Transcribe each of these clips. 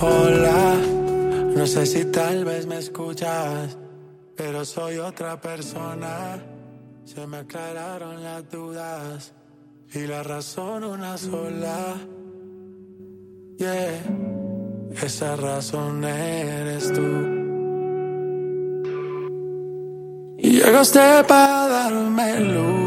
Hola, no sé si tal vez me escuchas, pero soy otra persona. Se me aclararon las dudas y la razón una sola. Yeah, esa razón eres tú. Y llegaste para darme luz.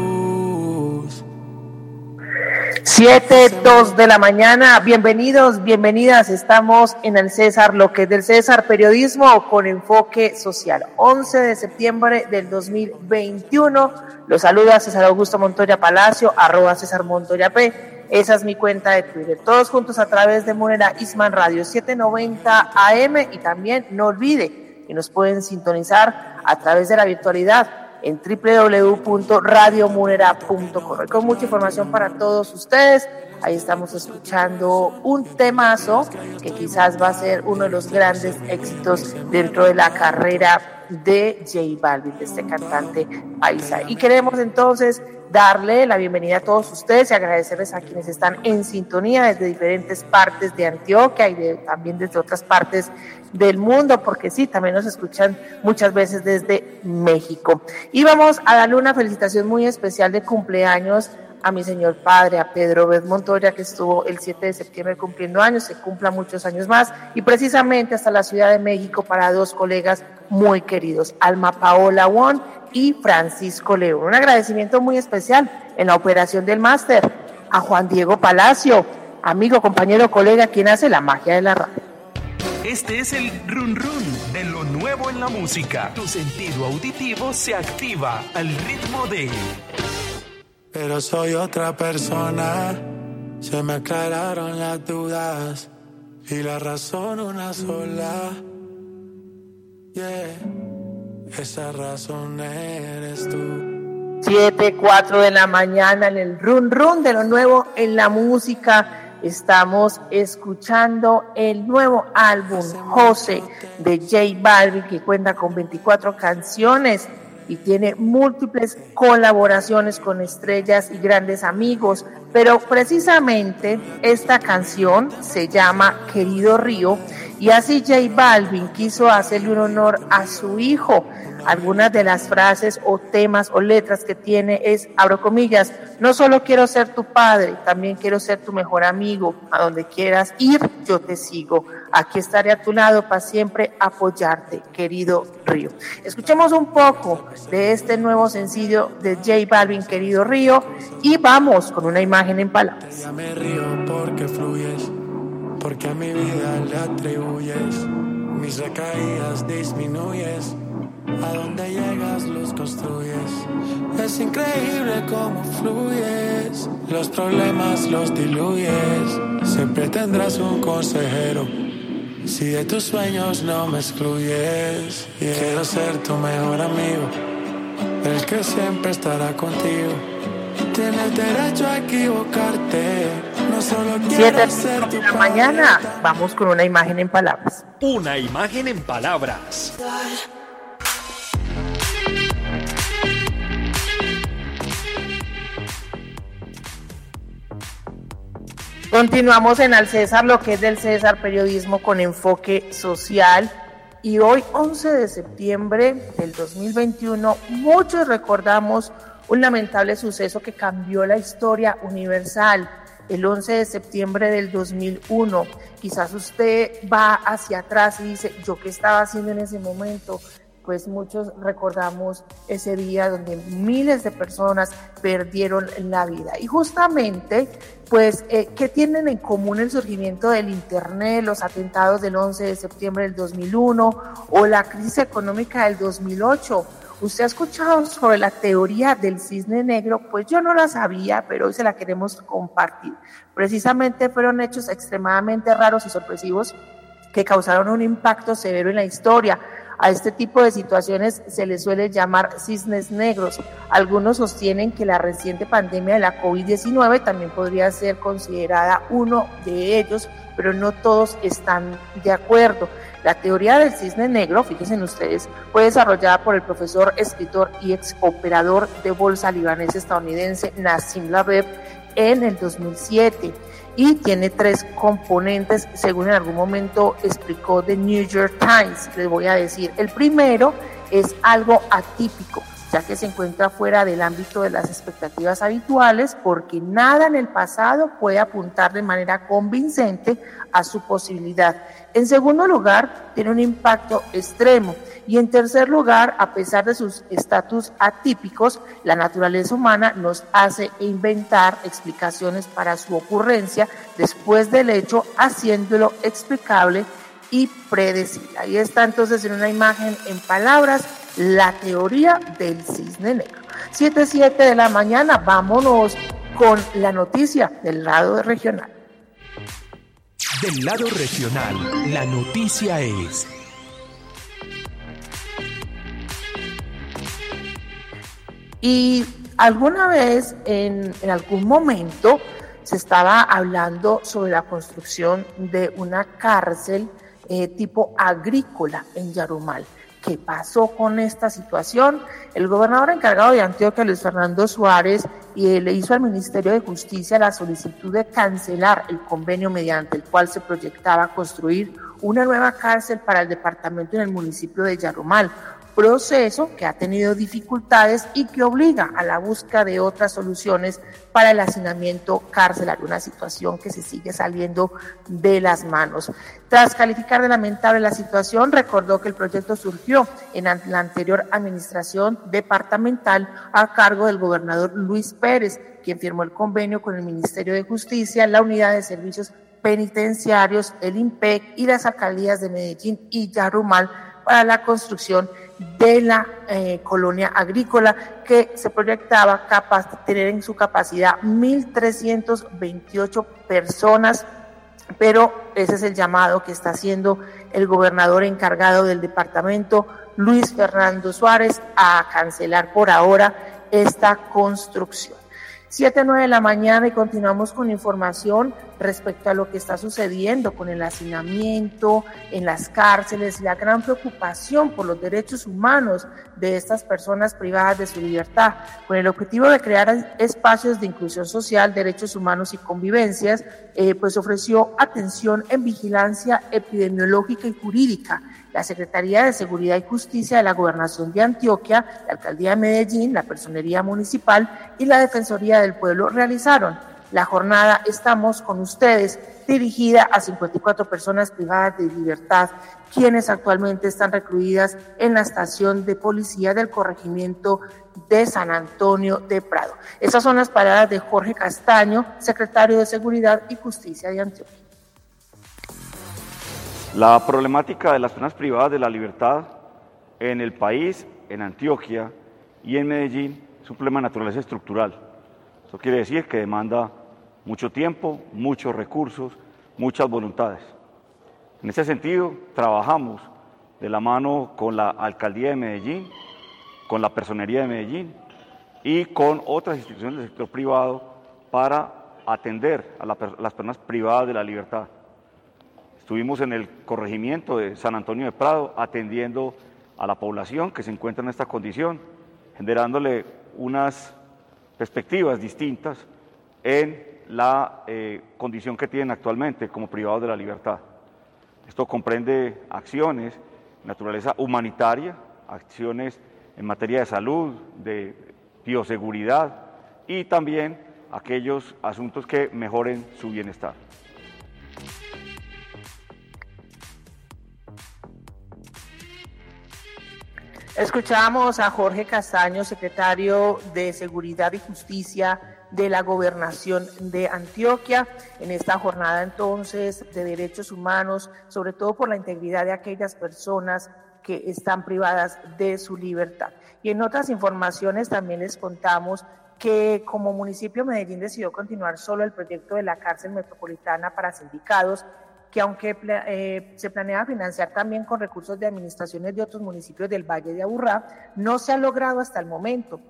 7, 2 de la mañana. Bienvenidos, bienvenidas. Estamos en el César, lo que es del César, periodismo con enfoque social. 11 de septiembre del 2021. Los saluda César Augusto Montoya Palacio, arroba César Montoya P. Esa es mi cuenta de Twitter. Todos juntos a través de Monera Isman Radio 790 AM y también no olvide que nos pueden sintonizar a través de la virtualidad en www.radiomunera.com. Con mucha información para todos ustedes. Ahí estamos escuchando un temazo que quizás va a ser uno de los grandes éxitos dentro de la carrera de J Balvin, de este cantante paisa. Y queremos entonces darle la bienvenida a todos ustedes y agradecerles a quienes están en sintonía desde diferentes partes de Antioquia y de, también desde otras partes del mundo, porque sí, también nos escuchan muchas veces desde México. Y vamos a darle una felicitación muy especial de cumpleaños a mi señor padre, a Pedro Bez Montoya, que estuvo el 7 de septiembre cumpliendo años, se cumpla muchos años más, y precisamente hasta la Ciudad de México para dos colegas muy queridos, Alma Paola Won y Francisco León. Un agradecimiento muy especial en la operación del máster a Juan Diego Palacio, amigo, compañero, colega, quien hace la magia de la radio. Este es el run run de lo nuevo en la música. Tu sentido auditivo se activa al ritmo de pero soy otra persona. Se me aclararon las dudas y la razón una sola. Yeah, esa razón eres tú. 7, 4 de la mañana en el run run de lo nuevo en la música. Estamos escuchando el nuevo álbum José de J Balvin que cuenta con 24 canciones y tiene múltiples colaboraciones con estrellas y grandes amigos, pero precisamente esta canción se llama Querido Río y así J Balvin quiso hacerle un honor a su hijo. Algunas de las frases o temas o letras que tiene es, abro comillas, no solo quiero ser tu padre, también quiero ser tu mejor amigo. A donde quieras ir, yo te sigo. Aquí estaré a tu lado para siempre apoyarte, querido Río. Escuchemos un poco de este nuevo sencillo de J Balvin, querido Río, y vamos con una imagen en palabras. me río porque fluyes, porque a mi vida le atribuyes, mis recaídas disminuyes a donde llegas los construyes. Es increíble cómo fluyes. Los problemas los diluyes. Siempre tendrás un consejero. Si de tus sueños no me excluyes, quiero ser tu mejor amigo. El que siempre estará contigo. Tienes derecho a equivocarte. No solo quiero ser tu la mañana. Vamos con una imagen en palabras. Una imagen en palabras. Continuamos en Al César, lo que es del César, periodismo con enfoque social. Y hoy, 11 de septiembre del 2021, muchos recordamos un lamentable suceso que cambió la historia universal. el 11 de septiembre del 2001. Quizás usted va hacia atrás y dice, ¿yo qué estaba haciendo en ese momento? Pues muchos recordamos ese día donde miles de personas perdieron la vida. Y justamente, pues, eh, ¿qué tienen en común el surgimiento del Internet, los atentados del 11 de septiembre del 2001 o la crisis económica del 2008? ¿Usted ha escuchado sobre la teoría del cisne negro? Pues yo no la sabía, pero hoy se la queremos compartir. Precisamente fueron hechos extremadamente raros y sorpresivos que causaron un impacto severo en la historia a este tipo de situaciones se les suele llamar cisnes negros. Algunos sostienen que la reciente pandemia de la COVID-19 también podría ser considerada uno de ellos, pero no todos están de acuerdo. La teoría del cisne negro, fíjense ustedes, fue desarrollada por el profesor, escritor y ex operador de bolsa libanés estadounidense Nassim Labeb en el 2007 y tiene tres componentes, según en algún momento explicó The New York Times. Les voy a decir, el primero es algo atípico, ya que se encuentra fuera del ámbito de las expectativas habituales, porque nada en el pasado puede apuntar de manera convincente a su posibilidad. En segundo lugar, tiene un impacto extremo. Y en tercer lugar, a pesar de sus estatus atípicos, la naturaleza humana nos hace inventar explicaciones para su ocurrencia después del hecho, haciéndolo explicable y predecible. Ahí está entonces en una imagen en palabras la teoría del cisne negro. 7-7 de la mañana, vámonos con la noticia del lado regional. Del lado regional, la noticia es... Y alguna vez, en, algún momento, se estaba hablando sobre la construcción de una cárcel eh, tipo agrícola en Yarumal. ¿Qué pasó con esta situación? El gobernador encargado de Antioquia, Luis Fernando Suárez, y le hizo al Ministerio de Justicia la solicitud de cancelar el convenio mediante el cual se proyectaba construir una nueva cárcel para el departamento en el municipio de Yarumal, proceso que ha tenido dificultades y que obliga a la búsqueda de otras soluciones para el hacinamiento carcelario, una situación que se sigue saliendo de las manos. Tras calificar de lamentable la situación, recordó que el proyecto surgió en la anterior administración departamental a cargo del gobernador Luis Pérez, quien firmó el convenio con el Ministerio de Justicia, la Unidad de Servicios Penitenciarios, el IMPEC y las alcaldías de Medellín y Yarumal para la construcción de la eh, colonia agrícola que se proyectaba capaz, tener en su capacidad 1.328 personas, pero ese es el llamado que está haciendo el gobernador encargado del departamento, Luis Fernando Suárez, a cancelar por ahora esta construcción. 7 9 de la mañana y continuamos con información respecto a lo que está sucediendo con el hacinamiento en las cárceles, la gran preocupación por los derechos humanos de estas personas privadas de su libertad, con el objetivo de crear espacios de inclusión social, derechos humanos y convivencias, eh, pues ofreció atención en vigilancia epidemiológica y jurídica. La Secretaría de Seguridad y Justicia de la Gobernación de Antioquia, la Alcaldía de Medellín, la Personería Municipal y la Defensoría del Pueblo realizaron la jornada Estamos con ustedes, dirigida a 54 personas privadas de libertad, quienes actualmente están recluidas en la estación de policía del corregimiento de San Antonio de Prado. Esas son las palabras de Jorge Castaño, secretario de Seguridad y Justicia de Antioquia. La problemática de las personas privadas de la libertad en el país, en Antioquia y en Medellín es un problema de naturaleza estructural. Eso quiere decir que demanda mucho tiempo, muchos recursos, muchas voluntades. En ese sentido, trabajamos de la mano con la Alcaldía de Medellín, con la Personería de Medellín y con otras instituciones del sector privado para atender a las personas privadas de la libertad. Estuvimos en el corregimiento de San Antonio de Prado atendiendo a la población que se encuentra en esta condición, generándole unas perspectivas distintas en la eh, condición que tienen actualmente como privados de la libertad. Esto comprende acciones de naturaleza humanitaria, acciones en materia de salud, de bioseguridad y también aquellos asuntos que mejoren su bienestar. Escuchamos a Jorge Castaño, secretario de Seguridad y Justicia de la Gobernación de Antioquia, en esta jornada entonces de derechos humanos, sobre todo por la integridad de aquellas personas que están privadas de su libertad. Y en otras informaciones también les contamos que como municipio Medellín decidió continuar solo el proyecto de la cárcel metropolitana para sindicados, que aunque eh, se planea financiar también con recursos de administraciones de otros municipios del Valle de Aburrá, no se ha logrado hasta el momento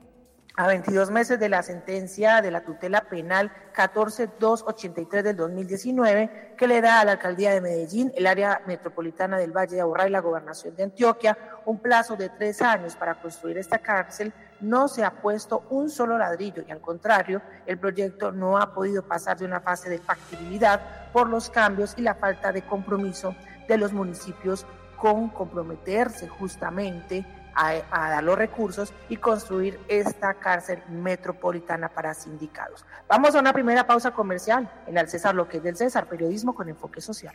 a 22 meses de la sentencia de la tutela penal 14283 del 2019 que le da a la alcaldía de Medellín, el área metropolitana del Valle de Aburrá y la gobernación de Antioquia un plazo de tres años para construir esta cárcel, no se ha puesto un solo ladrillo y al contrario, el proyecto no ha podido pasar de una fase de factibilidad por los cambios y la falta de compromiso de los municipios con comprometerse justamente a, dar los recursos y construir esta cárcel metropolitana para sindicados. Vamos a una primera pausa comercial en el César, lo que es del César, periodismo con enfoque social.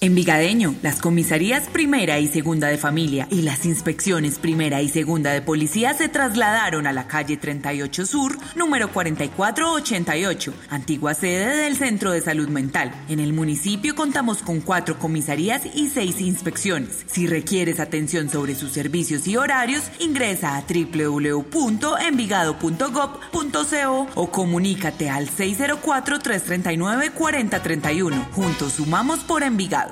En Vigadeño, las comisarías primera y segunda de familia y las inspecciones primera y segunda de policía se trasladaron a la calle 38 Sur, número 4488, antigua sede del Centro de Salud Mental. En el municipio contamos con cuatro comisarías y seis inspecciones. Si requieres atención sobre sus servicios y horarios, ingresa a www.envigado.gov.co o comunícate al 604-339-4031. Juntos sumamos por Envigado.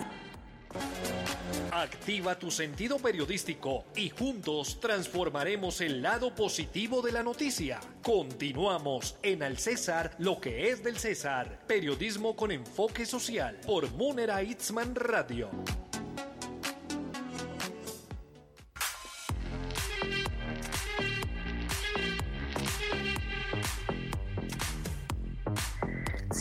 Activa tu sentido periodístico y juntos transformaremos el lado positivo de la noticia. Continuamos en Al César, lo que es del César. Periodismo con enfoque social por Munera Itzman Radio.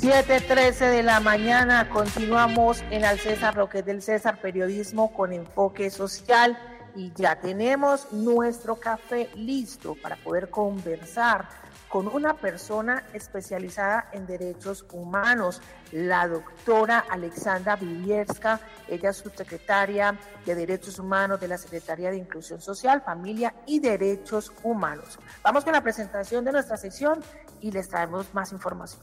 7.13 de la mañana continuamos en Al César, lo que es del César, periodismo con enfoque social y ya tenemos nuestro café listo para poder conversar con una persona especializada en derechos humanos, la doctora Alexandra Vivierska, ella es subsecretaria de Derechos Humanos de la Secretaría de Inclusión Social, Familia y Derechos Humanos. Vamos con la presentación de nuestra sección y les traemos más información.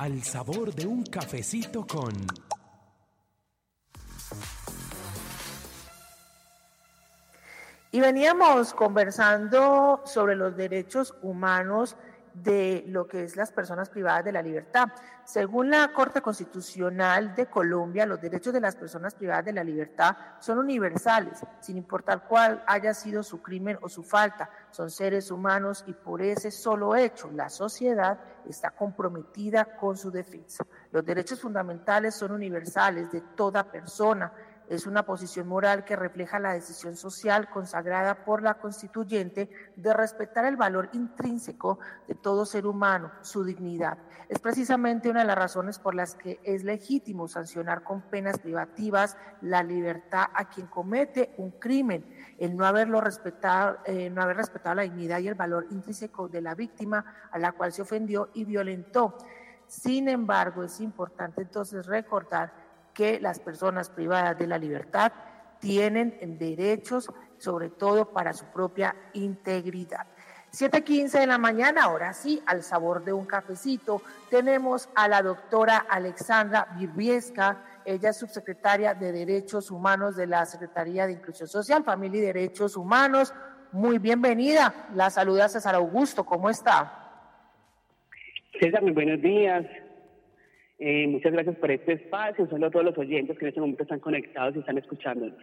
Al sabor de un cafecito con... Y veníamos conversando sobre los derechos humanos de lo que es las personas privadas de la libertad. Según la Corte Constitucional de Colombia, los derechos de las personas privadas de la libertad son universales, sin importar cuál haya sido su crimen o su falta. Son seres humanos y por ese solo hecho la sociedad está comprometida con su defensa. Los derechos fundamentales son universales de toda persona es una posición moral que refleja la decisión social consagrada por la constituyente de respetar el valor intrínseco de todo ser humano, su dignidad. Es precisamente una de las razones por las que es legítimo sancionar con penas privativas la libertad a quien comete un crimen, el no haberlo respetado, eh, no haber respetado la dignidad y el valor intrínseco de la víctima a la cual se ofendió y violentó. Sin embargo, es importante entonces recordar que las personas privadas de la libertad tienen derechos, sobre todo para su propia integridad. 7.15 de la mañana, ahora sí, al sabor de un cafecito, tenemos a la doctora Alexandra Virbiesca, ella es subsecretaria de Derechos Humanos de la Secretaría de Inclusión Social, Familia y Derechos Humanos. Muy bienvenida. La saluda César Augusto, ¿cómo está? César, muy buenos días. Eh, muchas gracias por este espacio. Saludo a todos los oyentes que en este momento están conectados y están escuchándonos.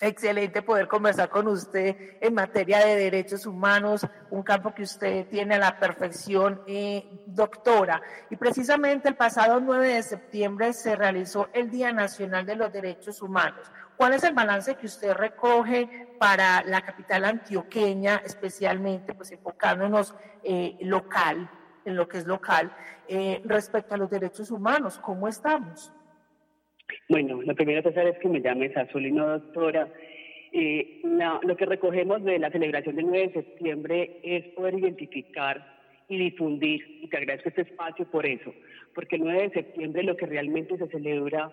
Excelente poder conversar con usted en materia de derechos humanos, un campo que usted tiene a la perfección, eh, doctora. Y precisamente el pasado 9 de septiembre se realizó el Día Nacional de los Derechos Humanos. ¿Cuál es el balance que usted recoge para la capital antioqueña, especialmente pues enfocándonos eh, local, en lo que es local, eh, respecto a los derechos humanos? ¿Cómo estamos? Bueno, lo primero que hacer es que me llames Azulino Doctora. Eh, lo que recogemos de la celebración del 9 de septiembre es poder identificar y difundir, y te agradezco este espacio por eso, porque el 9 de septiembre lo que realmente se celebra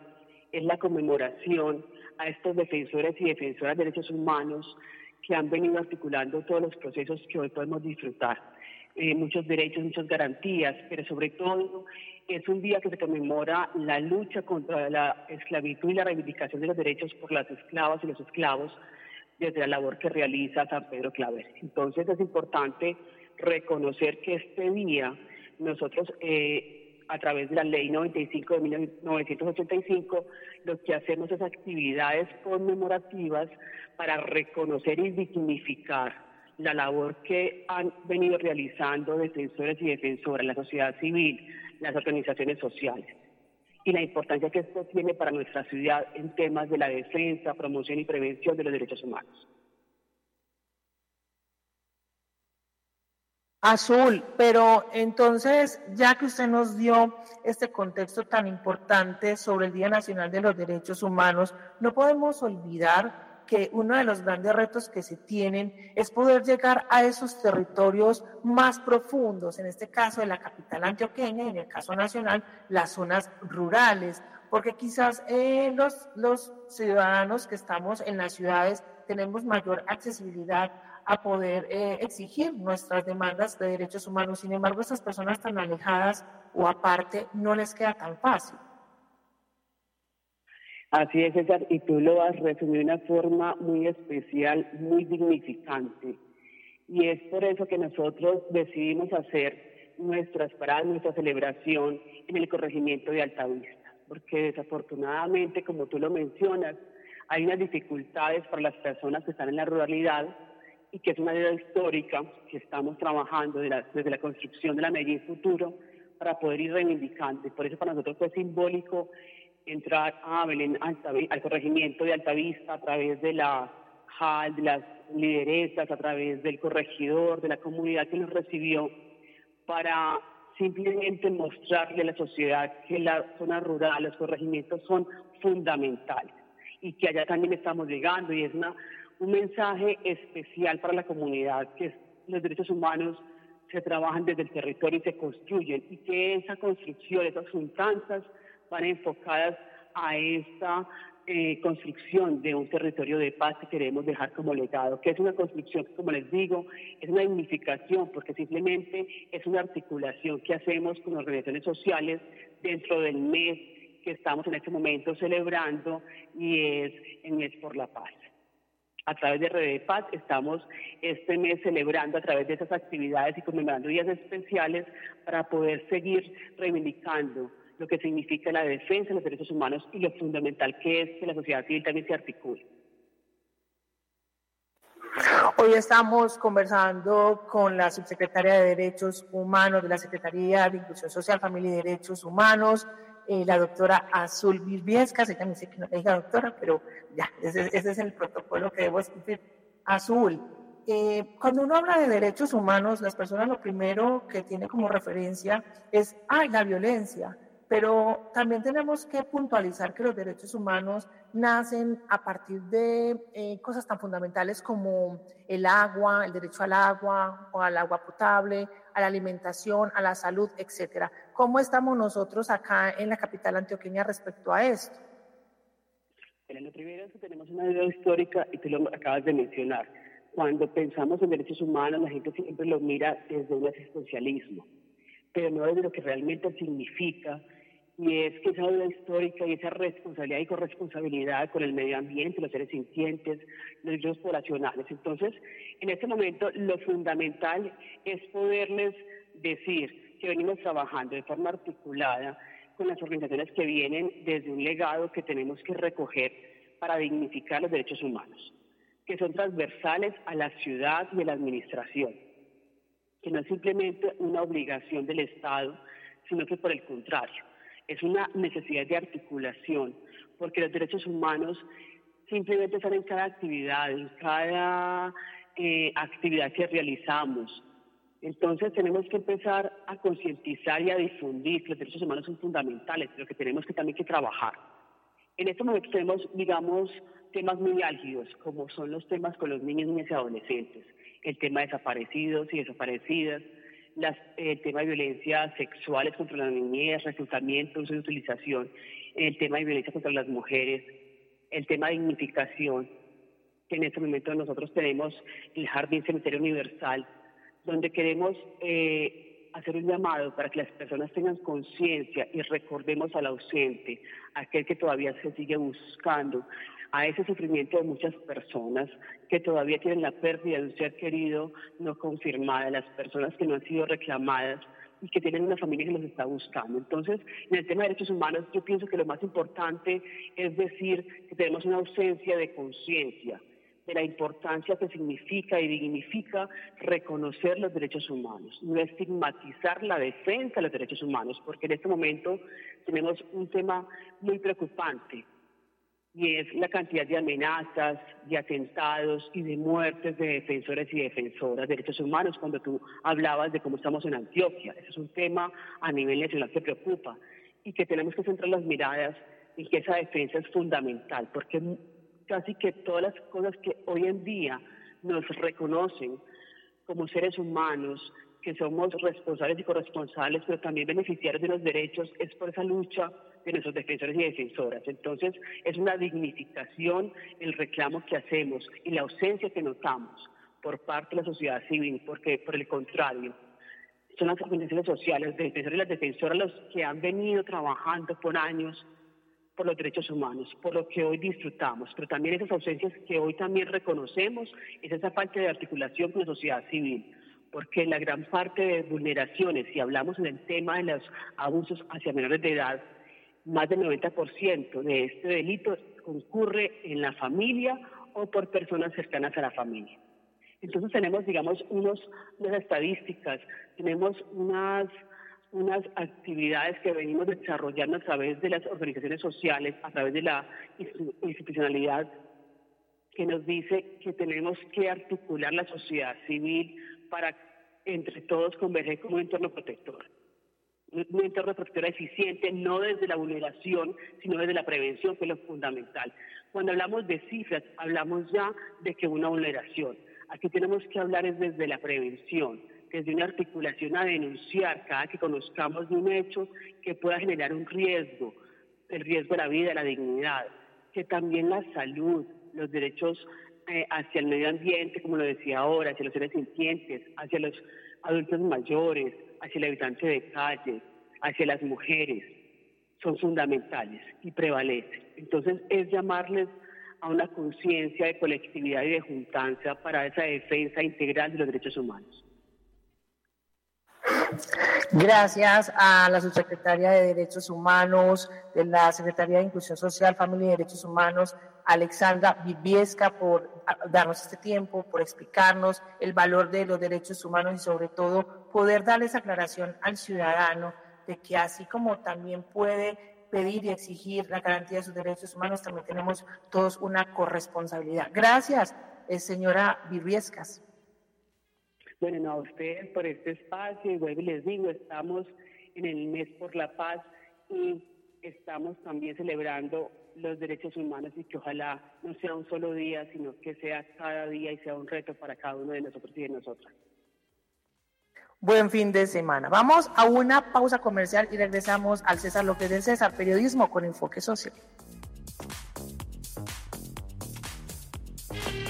es la conmemoración a estos defensores y defensoras de derechos humanos que han venido articulando todos los procesos que hoy podemos disfrutar. Eh, muchos derechos, muchas garantías, pero sobre todo es un día que se conmemora la lucha contra la esclavitud y la reivindicación de los derechos por las esclavas y los esclavos desde la labor que realiza San Pedro Claver. Entonces es importante reconocer que este día nosotros, eh, a través de la ley 95 de 1985, lo que hacemos es actividades conmemorativas para reconocer y dignificar la labor que han venido realizando defensores y defensoras, la sociedad civil, las organizaciones sociales y la importancia que esto tiene para nuestra ciudad en temas de la defensa, promoción y prevención de los derechos humanos. Azul, pero entonces, ya que usted nos dio este contexto tan importante sobre el Día Nacional de los Derechos Humanos, no podemos olvidar que uno de los grandes retos que se tienen es poder llegar a esos territorios más profundos, en este caso de la capital antioqueña y en el caso nacional, las zonas rurales, porque quizás eh, los, los ciudadanos que estamos en las ciudades tenemos mayor accesibilidad a poder eh, exigir nuestras demandas de derechos humanos. Sin embargo, estas personas tan alejadas o aparte no les queda tan fácil. Así es, César, y tú lo has resumido de una forma muy especial, muy dignificante. Y es por eso que nosotros decidimos hacer nuestras paradas, nuestra celebración en el corregimiento de Altavista, porque desafortunadamente, como tú lo mencionas, hay unas dificultades para las personas que están en la ruralidad y que es una idea histórica que estamos trabajando desde la construcción de la Medellín Futuro para poder ir reivindicando. Y por eso para nosotros fue simbólico entrar a Belén, al corregimiento de Altavista a través de la JAL, de las lideresas, a través del corregidor, de la comunidad que nos recibió, para simplemente mostrarle a la sociedad que la zona rural, los corregimientos son fundamentales y que allá también estamos llegando. Y es una, un mensaje especial para la comunidad, que los derechos humanos se trabajan desde el territorio y se construyen y que esa construcción, esas juntanzas, van enfocadas a esta eh, construcción de un territorio de paz que queremos dejar como legado, que es una construcción, como les digo, es una dignificación, porque simplemente es una articulación que hacemos con organizaciones sociales dentro del mes que estamos en este momento celebrando y es el mes por la paz. A través de Red de Paz estamos este mes celebrando a través de esas actividades y conmemorando días especiales para poder seguir reivindicando lo que significa la defensa de los derechos humanos y lo fundamental que es que la sociedad civil también se articule. Hoy estamos conversando con la subsecretaria de Derechos Humanos de la Secretaría de Inclusión Social, Familia y Derechos Humanos, eh, la doctora Azul Virbiesca, ella me dice que no le diga doctora, pero ya, ese, es el protocolo que debo escribir. Azul, eh, cuando uno habla de derechos humanos, las personas lo primero que tiene como referencia es, ay, la violencia pero también tenemos que puntualizar que los derechos humanos nacen a partir de eh, cosas tan fundamentales como el agua, el derecho al agua o al agua potable, a la alimentación, a la salud, etcétera. ¿Cómo estamos nosotros acá en la capital antioqueña respecto a esto? lo primero es que tenemos una idea histórica y tú lo acabas de mencionar. Cuando pensamos en derechos humanos, la gente siempre lo mira desde un existencialismo, pero no desde lo que realmente significa y es que esa deuda histórica y esa responsabilidad y corresponsabilidad con el medio ambiente, los seres sintientes, los derechos poblacionales. Entonces, en este momento lo fundamental es poderles decir que venimos trabajando de forma articulada con las organizaciones que vienen desde un legado que tenemos que recoger para dignificar los derechos humanos, que son transversales a la ciudad y a la administración, que no es simplemente una obligación del Estado, sino que por el contrario, es una necesidad de articulación, porque los derechos humanos simplemente están en cada actividad, en cada eh, actividad que realizamos. Entonces tenemos que empezar a concientizar y a difundir que los derechos humanos son fundamentales, pero que tenemos que también que trabajar. En este momento tenemos, digamos, temas muy álgidos, como son los temas con los niños, niñas y adolescentes, el tema de desaparecidos y desaparecidas, las, el tema de violencia sexuales contra la niñez, reclutamiento, uso y utilización, el tema de violencia contra las mujeres, el tema de dignificación, que en este momento nosotros tenemos el Jardín Cementerio Universal, donde queremos eh, hacer un llamado para que las personas tengan conciencia y recordemos al ausente, aquel que todavía se sigue buscando, a ese sufrimiento de muchas personas que todavía tienen la pérdida de un ser querido no confirmada, las personas que no han sido reclamadas y que tienen una familia que los está buscando. Entonces, en el tema de derechos humanos, yo pienso que lo más importante es decir que tenemos una ausencia de conciencia de la importancia que significa y dignifica reconocer los derechos humanos, no estigmatizar la defensa de los derechos humanos, porque en este momento tenemos un tema muy preocupante y es la cantidad de amenazas, de atentados y de muertes de defensores y defensoras de derechos humanos cuando tú hablabas de cómo estamos en Antioquia. Ese es un tema a nivel nacional que preocupa y que tenemos que centrar las miradas en que esa defensa es fundamental, porque casi que todas las cosas que hoy en día nos reconocen como seres humanos, que somos responsables y corresponsables, pero también beneficiarios de los derechos, es por esa lucha de nuestros defensores y defensoras. Entonces, es una dignificación el reclamo que hacemos y la ausencia que notamos por parte de la sociedad civil, porque por el contrario, son las organizaciones sociales, los defensores y las defensoras los que han venido trabajando por años por los derechos humanos, por lo que hoy disfrutamos, pero también esas ausencias que hoy también reconocemos, es esa falta de articulación con la sociedad civil, porque la gran parte de vulneraciones, si hablamos en el tema de los abusos hacia menores de edad, más del 90% de este delito concurre en la familia o por personas cercanas a la familia. Entonces tenemos, digamos, unos, unas estadísticas, tenemos unas, unas actividades que venimos desarrollando a través de las organizaciones sociales, a través de la institucionalidad, que nos dice que tenemos que articular la sociedad civil para entre todos converger como un entorno protector un entorno protector eficiente, no desde la vulneración, sino desde la prevención, que es lo fundamental. Cuando hablamos de cifras, hablamos ya de que una vulneración. Aquí tenemos que hablar es desde la prevención, desde una articulación a denunciar cada que conozcamos un hecho que pueda generar un riesgo, el riesgo de la vida, la dignidad, que también la salud, los derechos eh, hacia el medio ambiente, como lo decía ahora, hacia los seres sintientes, hacia los adultos mayores, hacia el habitante de calle, hacia las mujeres, son fundamentales y prevalecen. Entonces es llamarles a una conciencia de colectividad y de juntancia para esa defensa integral de los derechos humanos. Gracias a la subsecretaria de Derechos Humanos, de la Secretaría de Inclusión Social, Familia y Derechos Humanos, Alexandra Viviesca, por darnos este tiempo, por explicarnos el valor de los derechos humanos y sobre todo poder darles aclaración al ciudadano de que así como también puede pedir y exigir la garantía de sus derechos humanos, también tenemos todos una corresponsabilidad. Gracias, eh, señora Viviescas. Bueno, no, a ustedes por este espacio y les digo, estamos en el mes por la paz y estamos también celebrando los derechos humanos y que ojalá no sea un solo día, sino que sea cada día y sea un reto para cada uno de nosotros y de nosotras. Buen fin de semana. Vamos a una pausa comercial y regresamos al César López del César, periodismo con enfoque social.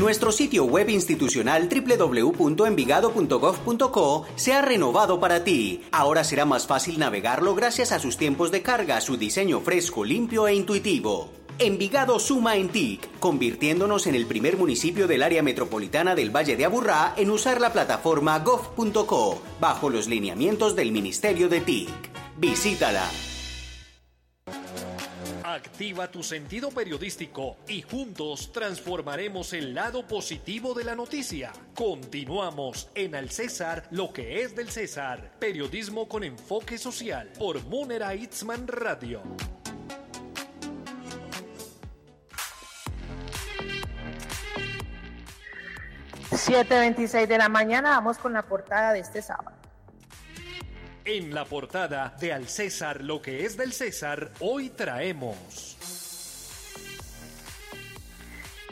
Nuestro sitio web institucional www.envigado.gov.co se ha renovado para ti. Ahora será más fácil navegarlo gracias a sus tiempos de carga, su diseño fresco, limpio e intuitivo. Envigado suma en TIC, convirtiéndonos en el primer municipio del área metropolitana del Valle de Aburrá en usar la plataforma gov.co, bajo los lineamientos del Ministerio de TIC. Visítala. Activa tu sentido periodístico y juntos transformaremos el lado positivo de la noticia. Continuamos en Al César, lo que es del César. Periodismo con enfoque social por Munera Itzman Radio. 7.26 de la mañana, vamos con la portada de este sábado. En la portada de Al César, lo que es del César, hoy traemos...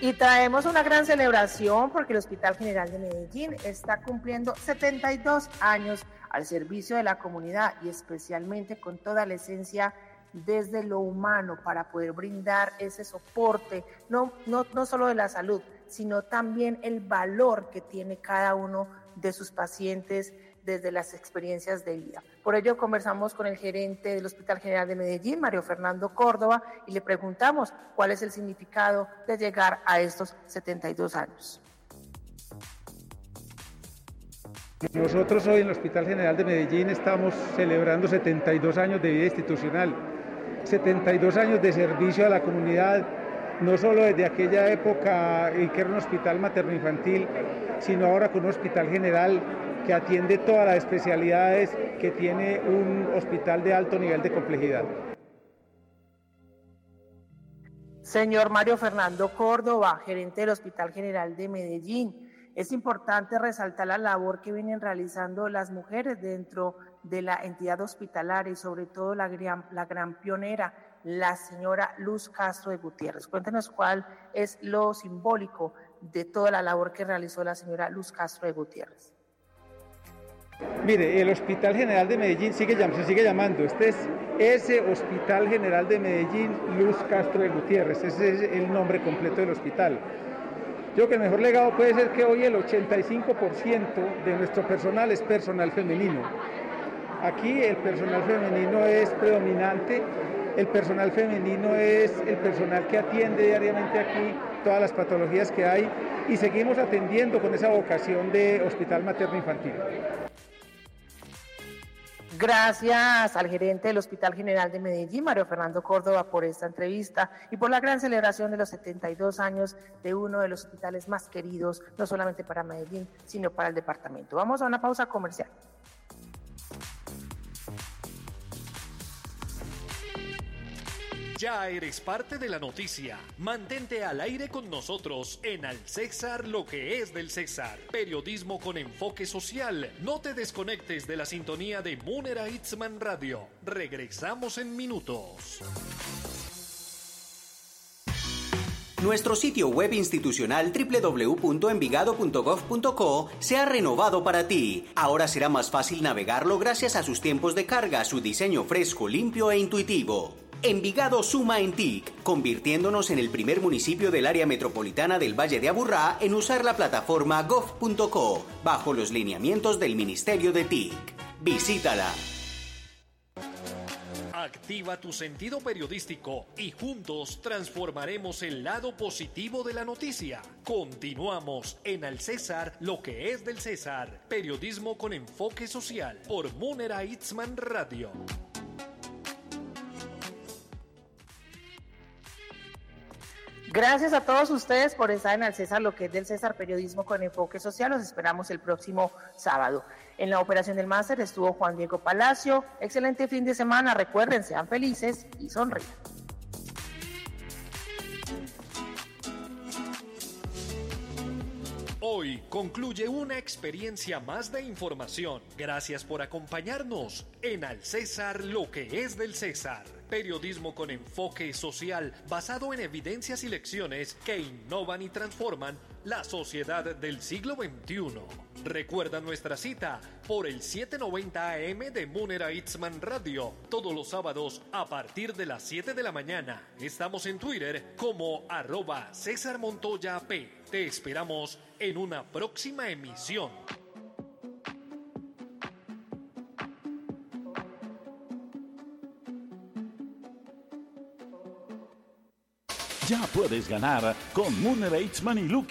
Y traemos una gran celebración porque el Hospital General de Medellín está cumpliendo 72 años al servicio de la comunidad y especialmente con toda la esencia desde lo humano para poder brindar ese soporte, no, no, no solo de la salud, sino también el valor que tiene cada uno de sus pacientes desde las experiencias de vida. Por ello conversamos con el gerente del Hospital General de Medellín, Mario Fernando Córdoba, y le preguntamos cuál es el significado de llegar a estos 72 años. Nosotros hoy en el Hospital General de Medellín estamos celebrando 72 años de vida institucional, 72 años de servicio a la comunidad, no solo desde aquella época en que era un hospital materno-infantil, sino ahora con un hospital general que atiende todas las especialidades que tiene un hospital de alto nivel de complejidad. Señor Mario Fernando Córdoba, gerente del Hospital General de Medellín, es importante resaltar la labor que vienen realizando las mujeres dentro de la entidad hospitalaria y sobre todo la gran, la gran pionera la señora Luz Castro de Gutiérrez. Cuéntenos cuál es lo simbólico de toda la labor que realizó la señora Luz Castro de Gutiérrez. Mire, el Hospital General de Medellín sigue, se sigue llamando, este es ese Hospital General de Medellín Luz Castro de Gutiérrez, ese es el nombre completo del hospital. Yo creo que el mejor legado puede ser que hoy el 85% de nuestro personal es personal femenino. Aquí el personal femenino es predominante el personal femenino es el personal que atiende diariamente aquí todas las patologías que hay y seguimos atendiendo con esa vocación de hospital materno infantil. Gracias al gerente del Hospital General de Medellín, Mario Fernando Córdoba, por esta entrevista y por la gran celebración de los 72 años de uno de los hospitales más queridos, no solamente para Medellín, sino para el departamento. Vamos a una pausa comercial. Ya eres parte de la noticia. Mantente al aire con nosotros en Al César lo que es del César. Periodismo con enfoque social. No te desconectes de la sintonía de Munera Itzman Radio. Regresamos en minutos. Nuestro sitio web institucional www.envigado.gov.co se ha renovado para ti. Ahora será más fácil navegarlo gracias a sus tiempos de carga, su diseño fresco, limpio e intuitivo. Envigado suma en TIC, convirtiéndonos en el primer municipio del área metropolitana del Valle de Aburrá en usar la plataforma gov.co, bajo los lineamientos del Ministerio de TIC. Visítala. Activa tu sentido periodístico y juntos transformaremos el lado positivo de la noticia. Continuamos en Al César, lo que es del César. Periodismo con enfoque social por Munera Itzman Radio. Gracias a todos ustedes por estar en el César, lo que es del César Periodismo con Enfoque Social. Los esperamos el próximo sábado. En la operación del máster estuvo Juan Diego Palacio. Excelente fin de semana. Recuerden, sean felices y sonríen. Hoy concluye una experiencia más de información. Gracias por acompañarnos en Al César, lo que es del César. Periodismo con enfoque social basado en evidencias y lecciones que innovan y transforman la sociedad del siglo XXI. Recuerda nuestra cita por el 790 AM de Munera Itzman Radio, todos los sábados a partir de las 7 de la mañana. Estamos en Twitter como arroba César Montoya P. Te esperamos en una próxima emisión. Ya puedes ganar con Munera Itzman y Lucky.